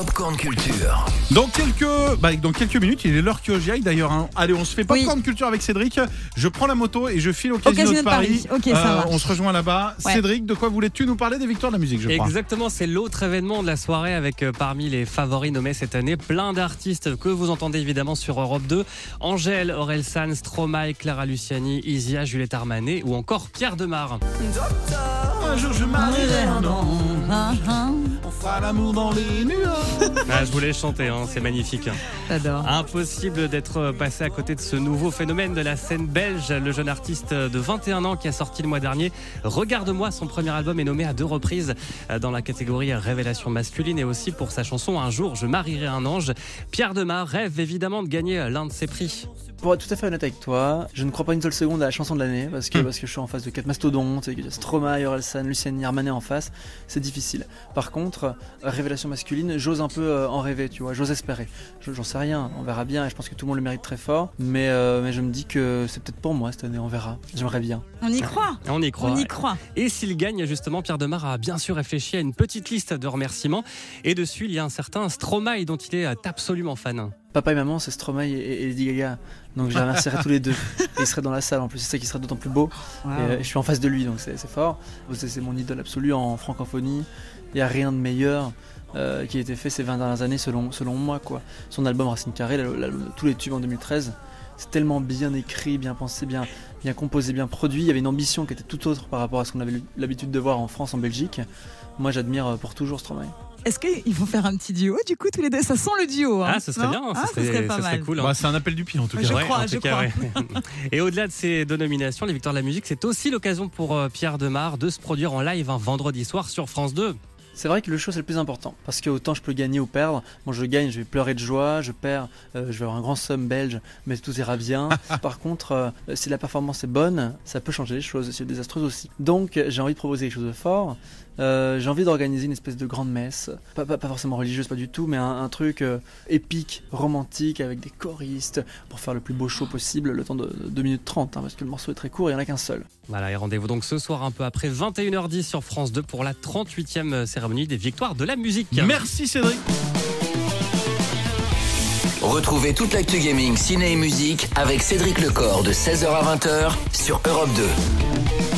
Popcorn Culture. Dans quelques, bah, dans quelques minutes, il est l'heure que j'y aille d'ailleurs. hein. Allez, on se fait Oui. popcorn culture avec Cédric. Je prends la moto et je file au casino, Casino de Paris. Paris. Ok, ça marche. on se rejoint là-bas. Ouais. Cédric, de quoi voulais-tu nous parler des victoires de la musique, je crois Exactement, c'est l'autre événement de la soirée avec euh, parmi les favoris nommés cette année plein d'artistes que vous entendez évidemment sur Europe 2. Angèle, Aurel San, Stromae, Clara Luciani, Isia, Juliette Armanet ou encore Pierre Demar. Un jour je marierai un homme. On fera l'amour dans les nuages. Ah, je voulais chanter, hein, c'est magnifique. J'adore. Impossible d'être passé à côté de ce nouveau phénomène de la scène belge. Le jeune artiste de 21 ans qui a sorti le mois dernier Regarde-moi, son premier album est nommé à deux reprises euh, dans la catégorie Révélation masculine et aussi pour sa chanson Un jour je marierai un ange. Pierre Demar rêve évidemment de gagner l'un de ses prix. Pour être tout à fait honnête avec toi, je ne crois pas une seule seconde à la chanson de l'année parce que, Hmm. parce que je suis en face de quatre mastodontes et que Stromae, Orelsan, Luciani, Armanet en face. C'est difficile. Par contre, révélation masculine, j'ose un peu euh, en rêver, tu vois, j'ose espérer. Je- J'en sais rien, on verra bien et je pense que tout le monde le mérite très fort. Mais, euh, mais je me dis que c'est peut-être pour moi cette année, on verra. J'aimerais bien. On y croit. On y croit. On y croit. Et s'il gagne, justement, Pierre Demar a bien sûr réfléchi à une petite liste de remerciements. Et dessus, il y a un certain Stromae dont il est absolument fan. Papa et maman, c'est Stromae et, et Lady Gaga. Donc je les remercierai tous les deux. Et ils seraient dans la salle en plus, c'est ça qui serait d'autant plus beau. Et, euh, je suis en face de lui, donc c'est fort. C'est mon idole absolue en francophonie. Il n'y a rien de meilleur euh, qui a été fait ces 20 dernières années selon, selon moi. Quoi. Son album Racine de tous les tubes en 2013, c'est tellement bien écrit, bien pensé, bien, bien composé, bien produit. Il y avait une ambition qui était tout autre par rapport à ce qu'on avait l'habitude de voir en France, en Belgique. Moi j'admire euh, pour toujours Stromae. Est-ce qu'il faut faire un petit duo du coup tous les deux? Ça sent le duo. hein, Ah, ce serait bien, Ah, ce serait, pas ce serait mal. cool. hein. Bah, c'est un appel du pied en tout cas. je Ouais, crois, je cas, crois. ouais. Et au-delà de ces deux nominations, les victoires de la musique, c'est aussi l'occasion pour euh, Pierre Demar de se produire en live un vendredi soir sur France 2. C'est vrai que le show c'est le plus important parce que autant je peux gagner ou perdre. Moi je gagne, je vais pleurer de joie, je perds, euh, je vais avoir un grand somme belge, mais tout ira bien. Par contre, euh, si la performance est bonne, ça peut changer les choses, c'est désastreuse aussi. Donc j'ai envie de proposer quelque chose de fort. Euh, j'ai envie d'organiser une espèce de grande messe, pas, pas, pas forcément religieuse, pas du tout, mais un, un truc euh, épique, romantique, avec des choristes, pour faire le plus beau show possible, le temps de, de 2 minutes 30, hein, parce que le morceau est très court il n'y en a qu'un seul. Voilà, et rendez-vous donc ce soir un peu après 21h10 sur France 2 pour la 38e cérémonie des victoires de la musique. Merci Cédric. Retrouvez toute l'actu gaming, ciné et musique avec Cédric Lecor de 16h à 20h sur Europe 2.